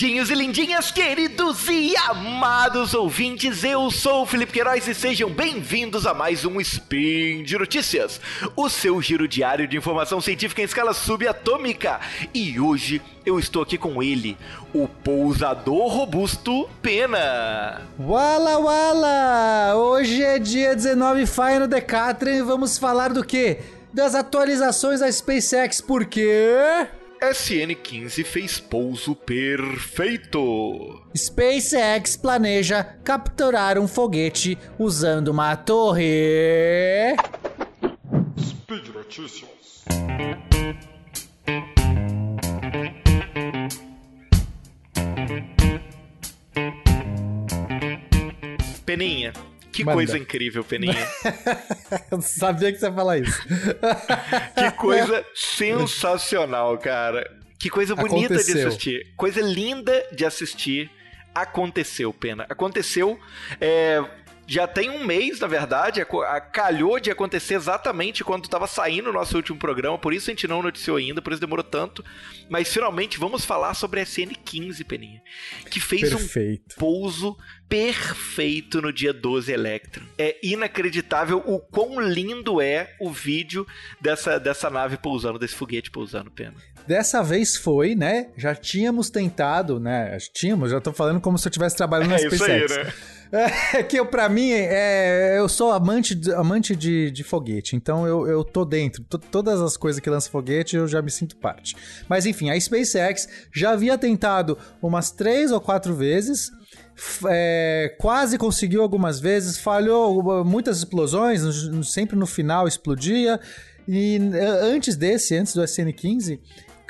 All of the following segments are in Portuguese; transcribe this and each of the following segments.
Lindinhos e lindinhas, queridos e amados ouvintes, eu sou o Felipe Queiroz e sejam bem-vindos a mais um Spin de Notícias, o seu giro diário de informação científica em escala subatômica. E hoje eu estou aqui com ele, o pousador robusto Pena. Wala Wala! Hoje é dia 19 Fire no Decathlon e vamos falar do quê? Das atualizações da SpaceX, por quê? SN-15 fez pouso perfeito. SpaceX planeja capturar um foguete usando uma torre. Speed Notícias. Peninha, que Manda. coisa incrível, Peninha. Eu sabia que você ia falar isso. Que coisa sensacional, cara. Que coisa bonita de Aconteceu. assistir. Coisa linda de assistir. Aconteceu, Pena. Aconteceu. é, já tem um mês, na verdade. Calhou de acontecer exatamente quando estava saindo o nosso último programa. Por isso a gente não noticiou ainda, por isso demorou tanto. Mas finalmente vamos falar sobre a SN15, Peninha. Que fez um Perfeito. pouso perfeito no dia 12 Electron. É inacreditável o quão lindo é o vídeo dessa, dessa nave pousando, desse foguete pousando, pena. Dessa vez foi, né? Já tínhamos tentado, né? Tínhamos, já tô falando como se eu estivesse trabalhando na É isso aí, SpaceX. né? É que eu, pra mim, é, eu sou amante, de, amante de, de foguete, então eu, eu tô dentro. T- todas as coisas que lançam foguete, eu já me sinto parte. Mas enfim, a SpaceX já havia tentado umas três ou quatro vezes. é, quase conseguiu algumas vezes, falhou muitas explosões, sempre no final explodia. E antes desse, antes do SN-15,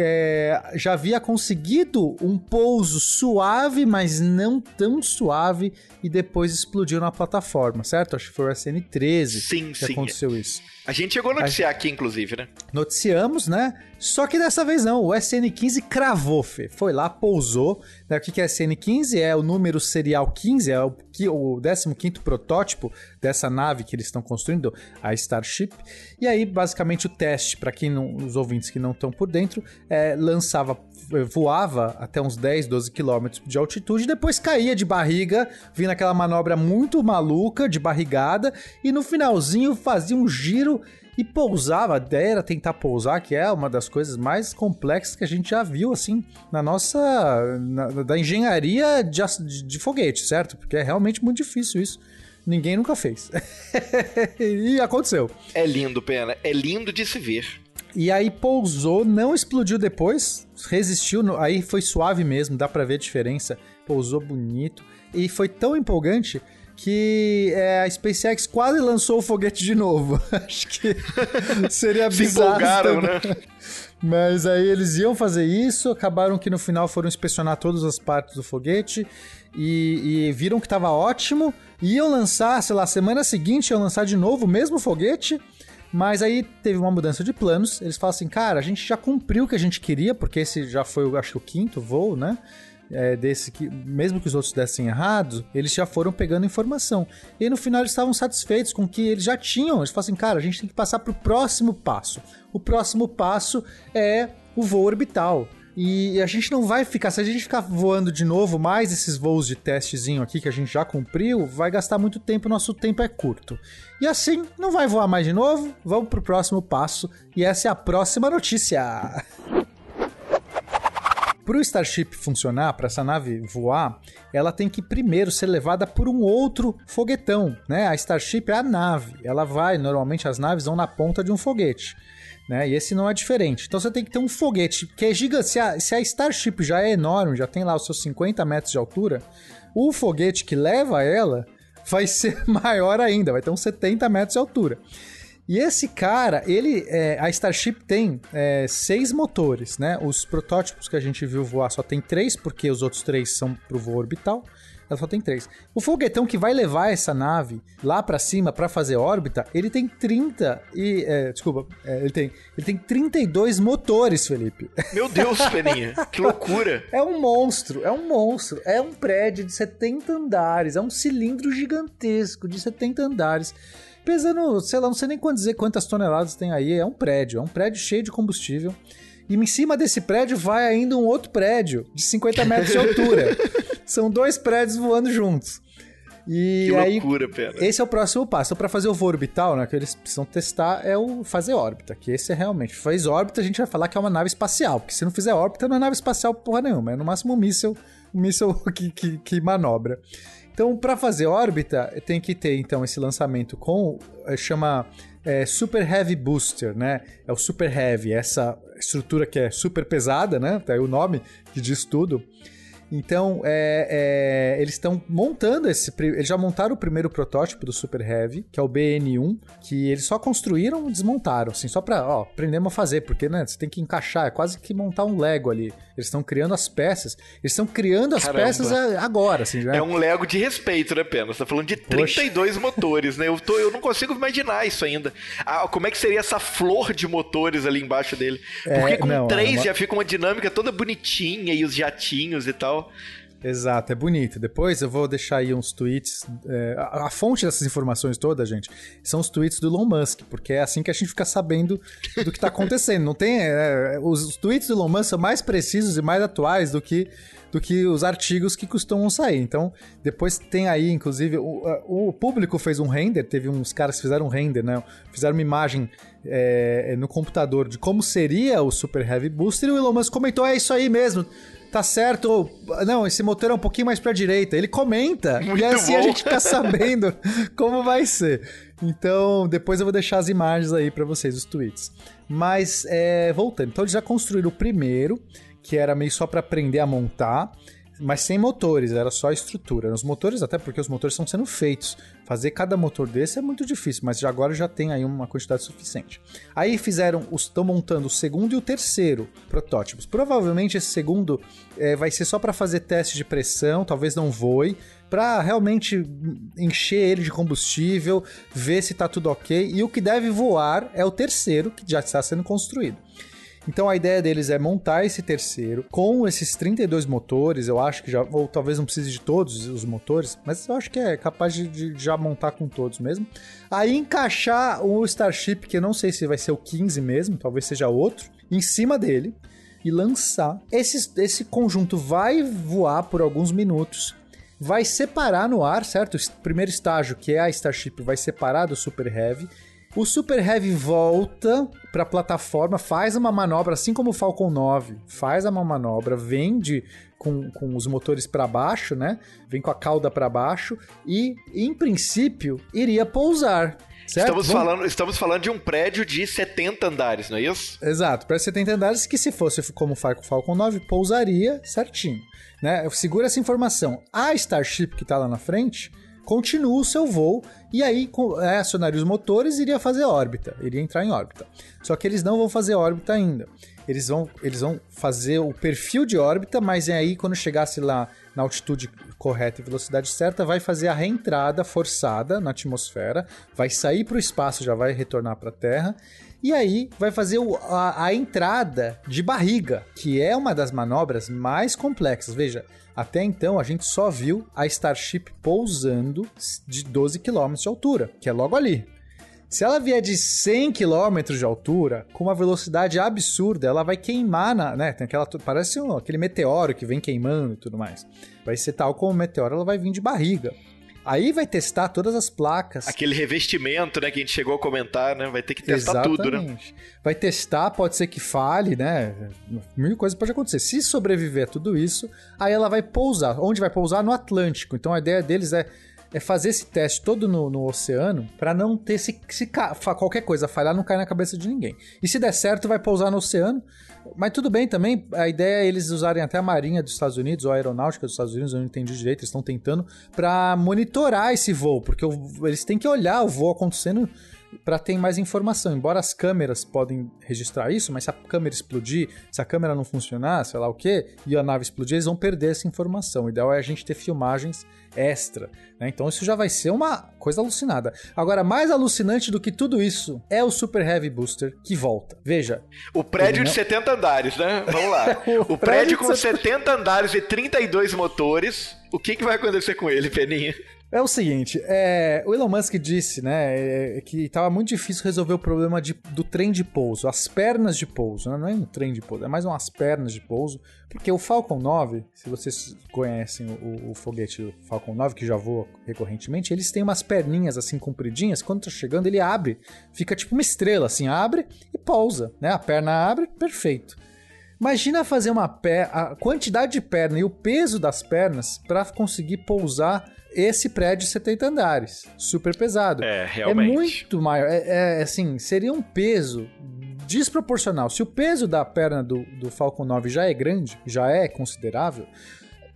é, já havia conseguido um pouso suave, mas não tão suave, e depois explodiu na plataforma, certo? Acho que foi o SN13 Sim, que sim. aconteceu isso. A gente chegou a noticiar aqui, inclusive, né? Noticiamos, né? Só que dessa vez não, o SN15 cravou, Fê. Foi lá, pousou. Né? O que é SN15? É o número serial 15, é o, qui- o 15º protótipo dessa nave que eles estão construindo, a Starship. E aí, basicamente, o teste, para quem não, os ouvintes que não estão por dentro, é, lançava, voava até uns 10, 12 quilômetros de altitude, depois caía de barriga, vindo aquela manobra muito maluca, de barrigada, e no finalzinho fazia um giro e pousava, a ideia era tentar pousar, que é uma das coisas mais complexas que a gente já viu, assim, na nossa. na- da engenharia de, de foguete, certo? Porque é realmente muito difícil isso. Ninguém nunca fez. e aconteceu. É lindo, pena. É lindo de se ver. E aí pousou, não explodiu depois, resistiu, no- aí foi suave mesmo, dá pra ver a diferença. Pousou bonito. E foi tão empolgante que é, a SpaceX quase lançou o foguete de novo. Acho que seria Se bizarro. né? Mas aí eles iam fazer isso, acabaram que no final foram inspecionar todas as partes do foguete e, e viram que tava ótimo. Iam lançar, sei lá, semana seguinte iam lançar de novo o mesmo foguete. Mas aí teve uma mudança de planos. Eles falam assim, cara, a gente já cumpriu o que a gente queria, porque esse já foi, acho que o quinto voo, né? É, desse que, mesmo que os outros dessem errados, eles já foram pegando informação. E no final eles estavam satisfeitos com o que eles já tinham. Eles falam assim, cara, a gente tem que passar para o próximo passo. O próximo passo é o voo orbital. E a gente não vai ficar, se a gente ficar voando de novo mais esses voos de testezinho aqui que a gente já cumpriu, vai gastar muito tempo, nosso tempo é curto. E assim, não vai voar mais de novo, vamos pro próximo passo, e essa é a próxima notícia. Para o Starship funcionar, para essa nave voar, ela tem que primeiro ser levada por um outro foguetão, né? A Starship é a nave, ela vai, normalmente as naves vão na ponta de um foguete, né? E esse não é diferente. Então você tem que ter um foguete que é gigante. Se a, se a Starship já é enorme, já tem lá os seus 50 metros de altura, o foguete que leva ela vai ser maior ainda, vai ter uns 70 metros de altura. E esse cara, ele, é, a Starship tem é, seis motores, né? Os protótipos que a gente viu voar só tem três, porque os outros três são pro voo orbital. Ela só tem três. O foguetão que vai levar essa nave lá pra cima pra fazer órbita, ele tem 30 e... é, desculpa, é, ele, tem, ele tem 32 motores, Felipe. Meu Deus, Peninha. Que loucura. É um monstro, é um monstro. É um prédio de 70 andares, é um cilindro gigantesco de 70 andares. Pesando, sei lá, não sei nem quanto dizer quantas toneladas tem aí. É um prédio, é um prédio cheio de combustível E em cima desse prédio vai ainda um outro prédio de 50 metros de altura. São dois prédios voando juntos. E que aí, loucura, pena. Esse é o próximo passo. Então, para fazer o voo orbital, né, que eles precisam testar, é o fazer órbita. Que esse é realmente. Faz órbita, a gente vai falar que é uma nave espacial. Porque se não fizer órbita, não é nave espacial porra nenhuma. É no máximo um míssil, um míssil que, que, que manobra. Então, para fazer órbita, tem que ter então esse lançamento com eh, chama é, Super Heavy Booster, né? É o Super Heavy, essa estrutura que é super pesada, né? Tá aí o nome que diz tudo. Então, é, é, eles estão montando esse. Eles já montaram o primeiro protótipo do Super Heavy, que é o BN1, que eles só construíram e desmontaram, assim, só pra, ó, aprendemos a fazer, porque, né, você tem que encaixar, é quase que montar um Lego ali. Eles estão criando as peças, eles estão criando as Caramba. peças agora, assim, né? É um Lego de respeito, né, Pena? Você tá falando de 32 Poxa. motores, né? Eu, tô, eu não consigo imaginar isso ainda. Ah, como é que seria essa flor de motores ali embaixo dele? Porque é, com não, três é uma... já fica uma dinâmica toda bonitinha e os jatinhos e tal tal. Exato, é bonito. Depois eu vou deixar aí uns tweets. É, a, a, fonte dessas informações todas, gente, são os tweets do Elon Musk, porque é assim que a gente fica sabendo do que está acontecendo. Não tem. É, os, os, tweets do Elon Musk são mais precisos e mais atuais do que, do que os artigos que costumam sair. Então, depois tem aí, inclusive, o, o público fez um render, teve uns caras que fizeram um render, né? Fizeram uma imagem é, no computador de como seria o Super Heavy Booster e o Elon Musk comentou: é isso aí mesmo tá certo, não, esse motor é um pouquinho mais pra direita. Ele comenta Muito e assim bom. a gente fica sabendo como vai ser. Então, depois eu vou deixar as imagens aí para vocês, os tweets. Mas, é, voltando, então eles já construíram o primeiro, que era meio só para aprender a montar mas sem motores, era só estrutura. Os motores, até porque os motores estão sendo feitos. Fazer cada motor desse é muito difícil, mas já agora já tem aí uma quantidade suficiente. Aí fizeram, estão montando o segundo e o terceiro protótipos. Provavelmente esse segundo é, vai ser só para fazer teste de pressão, talvez não voe, para realmente encher ele de combustível, ver se está tudo ok. E o que deve voar é o terceiro, que já está sendo construído. Então a ideia deles é montar esse terceiro com esses 32 motores. Eu acho que já, ou talvez não precise de todos os motores, mas eu acho que é capaz de, de já montar com todos mesmo. Aí encaixar o Starship, que eu não sei se vai ser o 15 mesmo, talvez seja outro, em cima dele e lançar. Esse, esse conjunto vai voar por alguns minutos vai separar no ar, certo? O primeiro estágio, que é a Starship, vai separar do Super Heavy o Super Heavy volta para a plataforma, faz uma manobra, assim como o Falcon 9, faz uma manobra, vem de, com, com os motores para baixo, né? Vem com a cauda para baixo e, em princípio, iria pousar. Certo? Estamos, Vamos... falando, estamos falando de um prédio de 70 andares, não é isso? Exato, prédio de 70 andares que se fosse como o Falcon 9, pousaria certinho. Né? Segura essa informação. A Starship que está lá na frente continua o seu voo e aí é, acionaria os motores e iria fazer órbita, iria entrar em órbita. Só que eles não vão fazer órbita ainda. Eles vão, eles vão fazer o perfil de órbita, mas aí quando chegasse lá na altitude correta e velocidade certa, vai fazer a reentrada forçada na atmosfera, vai sair para o espaço, já vai retornar para a Terra e aí vai fazer o, a, a, entrada de barriga, que é uma das manobras mais complexas. Veja, até então a gente só viu a Starship pousando de 12 km de altura, que é logo ali. Se ela vier de 100 km de altura, com uma velocidade absurda, ela vai queimar na, né? Tem aquela parece um, aquele meteoro que vem queimando e tudo mais. Vai ser tal como o meteoro, ela vai vir de barriga. Aí vai testar todas as placas. Aquele revestimento, né, que a gente chegou a comentar, né? Vai ter que testar Exatamente. tudo, né? Vai testar, pode ser que fale, né? Mil coisas pode acontecer. Se sobreviver a tudo isso, aí ela vai pousar. Onde vai pousar? No Atlântico. Então a ideia deles é é fazer esse teste todo no, no oceano para não ter se, se qualquer coisa falhar não cair na cabeça de ninguém. E se der certo, vai pousar no oceano. Mas tudo bem também, a ideia é eles usarem até a Marinha dos Estados Unidos ou a Aeronáutica dos Estados Unidos, eu não entendi direito, eles estão tentando para monitorar esse voo, porque eles têm que olhar o voo acontecendo para ter mais informação. Embora as câmeras podem registrar isso, mas se a câmera explodir, se a câmera não funcionar, sei lá o que, e a nave explodir, eles vão perder essa informação. O ideal é a gente ter filmagens extra. Né? Então isso já vai ser uma coisa alucinada. Agora, mais alucinante do que tudo isso é o Super Heavy Booster que volta. Veja. O prédio de 70 andares, né? Vamos lá. o, o prédio, prédio com 70 andares e 32 motores O que, que vai acontecer com ele, Peninha? É o seguinte, é, o Elon Musk disse, né, é, que estava muito difícil resolver o problema de, do trem de pouso, as pernas de pouso, né? não é um trem de pouso, é mais umas pernas de pouso, porque o Falcon 9, se vocês conhecem o, o foguete Falcon 9, que já voa recorrentemente, eles têm umas perninhas assim compridinhas, quando tá chegando ele abre, fica tipo uma estrela, assim, abre e pousa, né? A perna abre, perfeito. Imagina fazer uma perna, a quantidade de perna e o peso das pernas para conseguir pousar esse prédio de 70 andares. Super pesado. É, realmente. É muito maior. É, é, assim, seria um peso desproporcional. Se o peso da perna do, do Falcon 9 já é grande, já é considerável,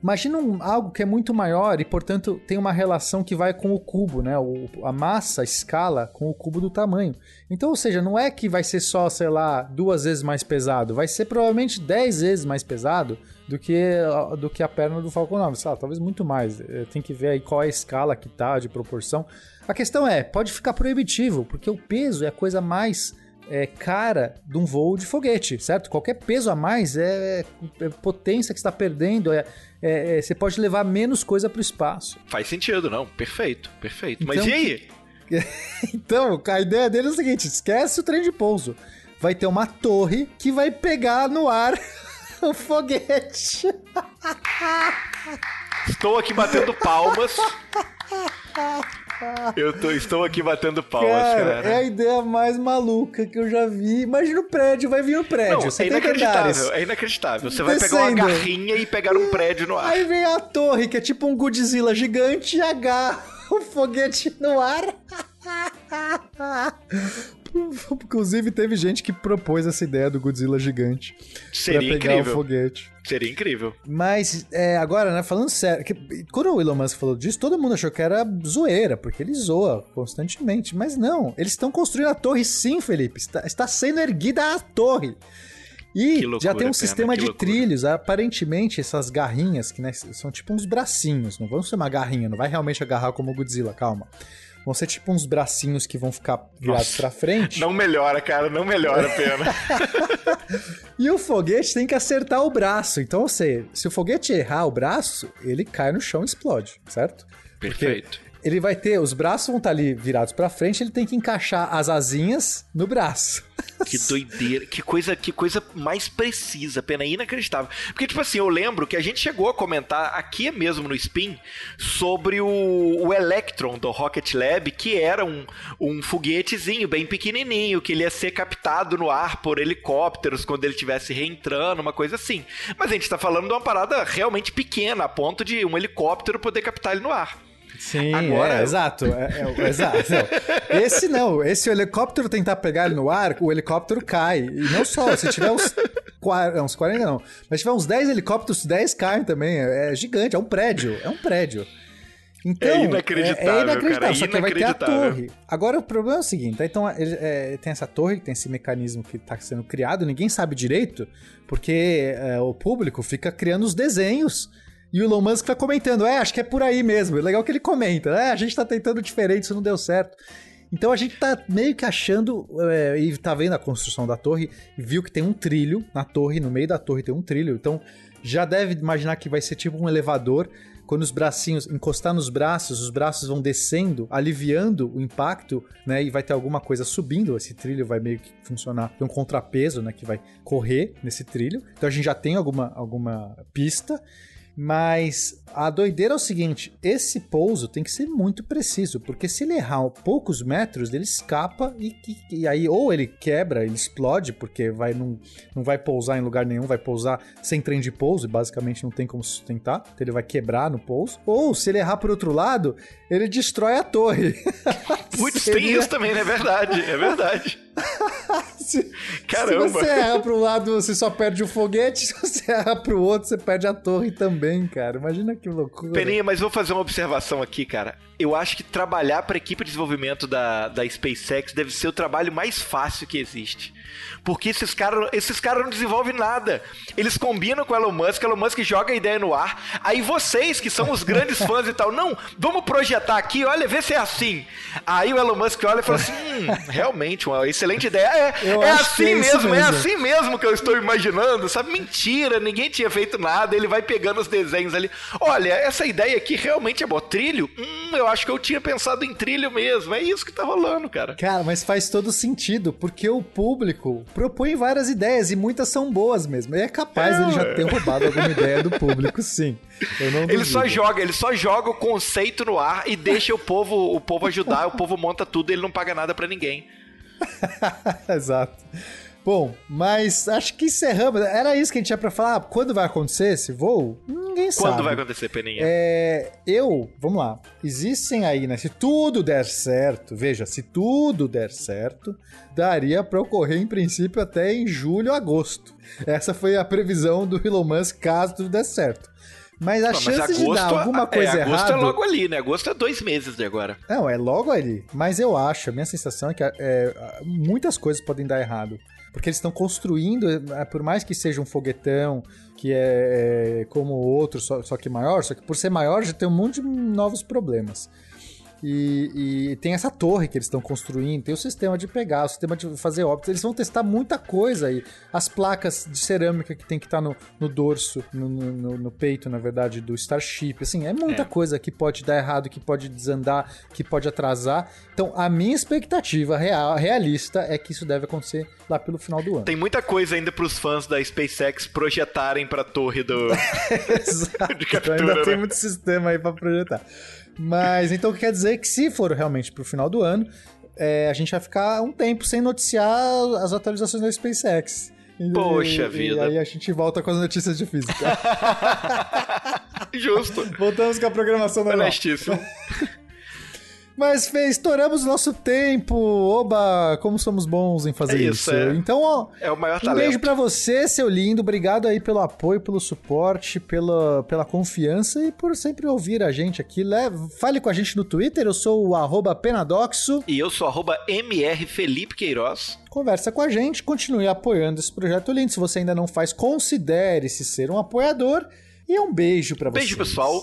Imagina um, algo que é muito maior e, portanto, tem uma relação que vai com o cubo, né? O, a massa, a escala com o cubo do tamanho. Então, ou seja, não é que vai ser só, sei lá, duas vezes mais pesado, vai ser provavelmente dez vezes mais pesado do que, do que a perna do Falcon 9. Sei lá, talvez muito mais. Eh, tem que ver aí qual é a escala que tá, de proporção. A questão é, pode ficar proibitivo, porque o peso é a coisa mais é, cara de um voo de foguete, certo? Qualquer peso a mais é, é potência que está perdendo, é, é, é, você pode levar menos coisa para o espaço. Faz sentido, não? Perfeito, perfeito. Então, Mas e aí? então, a ideia dele é o seguinte: esquece o trem de pouso. Vai ter uma torre que vai pegar no ar o foguete. Estou aqui batendo palmas. Eu tô, estou aqui batendo palmas, cara, cara, É a ideia mais maluca que eu já vi. Imagina o prédio, vai vir o prédio. Não, é inacreditável, é inacreditável. Você Descendo. vai pegar uma garrinha e pegar um prédio no ar. Aí vem a torre, que é tipo um Godzilla gigante, e agarra o foguete no ar. Inclusive, teve gente que propôs essa ideia do Godzilla gigante. Seria pra pegar incrível. o foguete. Seria incrível. Mas, é, agora, né, falando sério, que, quando o Elon Musk falou disso, todo mundo achou que era zoeira, porque ele zoa constantemente. Mas não, eles estão construindo a torre sim, Felipe. Está, está sendo erguida a torre. E loucura, já tem um sistema de loucura. trilhos. Aparentemente, essas garrinhas, que né, são tipo uns bracinhos, não vão ser uma garrinha, não vai realmente agarrar como o Godzilla, calma. Vão ser tipo uns bracinhos que vão ficar virados Nossa, pra frente. Não melhora, cara, não melhora a pena. e o foguete tem que acertar o braço. Então, ou seja, se o foguete errar o braço, ele cai no chão e explode, certo? Perfeito. Porque ele vai ter, os braços vão estar ali virados para frente, ele tem que encaixar as asinhas no braço. Que doideira, que coisa, que coisa mais precisa, pena inacreditável. Porque tipo assim, eu lembro que a gente chegou a comentar aqui mesmo no Spin sobre o, o Electron do Rocket Lab, que era um, um foguetezinho bem pequenininho, que ele ia ser captado no ar por helicópteros quando ele estivesse reentrando, uma coisa assim. Mas a gente tá falando de uma parada realmente pequena, a ponto de um helicóptero poder captar ele no ar. Sim, Agora, é, exato. É, é, exato. Esse não, esse o helicóptero tentar pegar ele no ar, o helicóptero cai. E não só, se tiver uns, uns 40 não, mas se tiver uns 10 helicópteros, 10 caem também. É, é gigante, é um prédio, é um prédio. Então, é inacreditável, é, é inacreditável cara, só que vai ter a torre. Agora, o problema é o seguinte, então ele, é, tem essa torre, tem esse mecanismo que está sendo criado, ninguém sabe direito, porque é, o público fica criando os desenhos e o Elon Musk tá comentando, é, acho que é por aí mesmo. É legal que ele comenta, é, a gente tá tentando diferente, isso não deu certo. Então a gente tá meio que achando, é, e tá vendo a construção da torre, viu que tem um trilho na torre, no meio da torre tem um trilho, então já deve imaginar que vai ser tipo um elevador. Quando os bracinhos encostar nos braços, os braços vão descendo, aliviando o impacto, né? E vai ter alguma coisa subindo. Esse trilho vai meio que funcionar. Tem um contrapeso, né? Que vai correr nesse trilho. Então a gente já tem alguma, alguma pista. Mas a doideira é o seguinte: esse pouso tem que ser muito preciso, porque se ele errar poucos metros, ele escapa e, e, e aí ou ele quebra, ele explode, porque vai num, não vai pousar em lugar nenhum, vai pousar sem trem de pouso, e basicamente não tem como sustentar, então ele vai quebrar no pouso. Ou se ele errar por outro lado, ele destrói a torre. Putz, Seria... tem isso também, né? É verdade, é verdade. se, Caramba. Se você erra para um lado, você só perde o foguete, se você erra para o outro, você perde a torre também, cara. Imagina que loucura. Peninha, mas vou fazer uma observação aqui, cara. Eu acho que trabalhar para a equipe de desenvolvimento da, da SpaceX deve ser o trabalho mais fácil que existe. Porque esses caras esses cara não desenvolvem nada. Eles combinam com o Elon Musk, Elon Musk joga a ideia no ar. Aí vocês, que são os grandes fãs e tal, não, vamos projetar aqui, olha, vê se é assim. Aí o Elon Musk olha e fala assim: hum, realmente, uma excelente ideia. É, é assim que é isso mesmo, é assim mesmo que eu estou imaginando, sabe? Mentira, ninguém tinha feito nada, ele vai pegando os desenhos ali. Olha, essa ideia aqui realmente é bom. Trilho? Hum, eu acho que eu tinha pensado em trilho mesmo. É isso que tá rolando, cara. Cara, mas faz todo sentido, porque o público propõe várias ideias e muitas são boas mesmo. E é capaz É, ele já ter roubado alguma ideia do público, sim. Ele só joga, ele só joga o conceito no ar e deixa o povo, o povo ajudar, o povo monta tudo e ele não paga nada pra ninguém. Exato. Bom, mas acho que encerramos. Era isso que a gente tinha pra falar. Quando vai acontecer esse voo? Ninguém sabe. Quando vai acontecer, Peninha? É, eu, vamos lá. Existem aí, né? Se tudo der certo, veja, se tudo der certo, daria pra ocorrer em princípio até em julho, agosto. Essa foi a previsão do Elon Musk caso tudo der certo. Mas a Não, chance de dar alguma coisa é, agosto errada. é logo ali, né? Agosto é dois meses de agora. Não, é logo ali. Mas eu acho, a minha sensação é que é, muitas coisas podem dar errado. Porque eles estão construindo, é, por mais que seja um foguetão, que é, é como o outro, só, só que maior, só que por ser maior já tem um monte de novos problemas. E, e tem essa torre que eles estão construindo, tem o sistema de pegar, o sistema de fazer óptica. Eles vão testar muita coisa aí. As placas de cerâmica que tem que estar no, no dorso, no, no- no peito, na verdade, do Starship. Assim, é muita É. coisa que pode dar errado, que pode desandar, que pode atrasar. Então, a minha expectativa real, realista é que isso deve acontecer lá pelo final do ano. Tem muita coisa ainda pros fãs da SpaceX projetarem pra torre do. Exato. De captura, Então ainda tem né? muito sistema aí pra projetar. Mas então quer dizer que se for realmente pro final do ano, é, a gente vai ficar um tempo sem noticiar as atualizações da SpaceX. E- Poxa e, vida. E aí a gente volta com as notícias de física. Justo. Voltamos com a programação normal. Honestíssimo. Mas Fê, estouramos o nosso tempo. Oba, como somos bons em fazer É isso. isso, é. Então, ó, É o maior Um talento. beijo pra você, seu lindo. Obrigado aí pelo apoio, pelo suporte, pela, pela confiança e por sempre ouvir a gente aqui. Leve, fale com a gente no Twitter, eu sou o arroba Penadoxo. E eu sou arroba MR Felipe Queiroz. Conversa com a gente, continue apoiando esse projeto lindo. Se você ainda não faz, considere-se ser um apoiador. E um beijo pra vocês. Beijo, pessoal.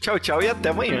Tchau, tchau e até amanhã.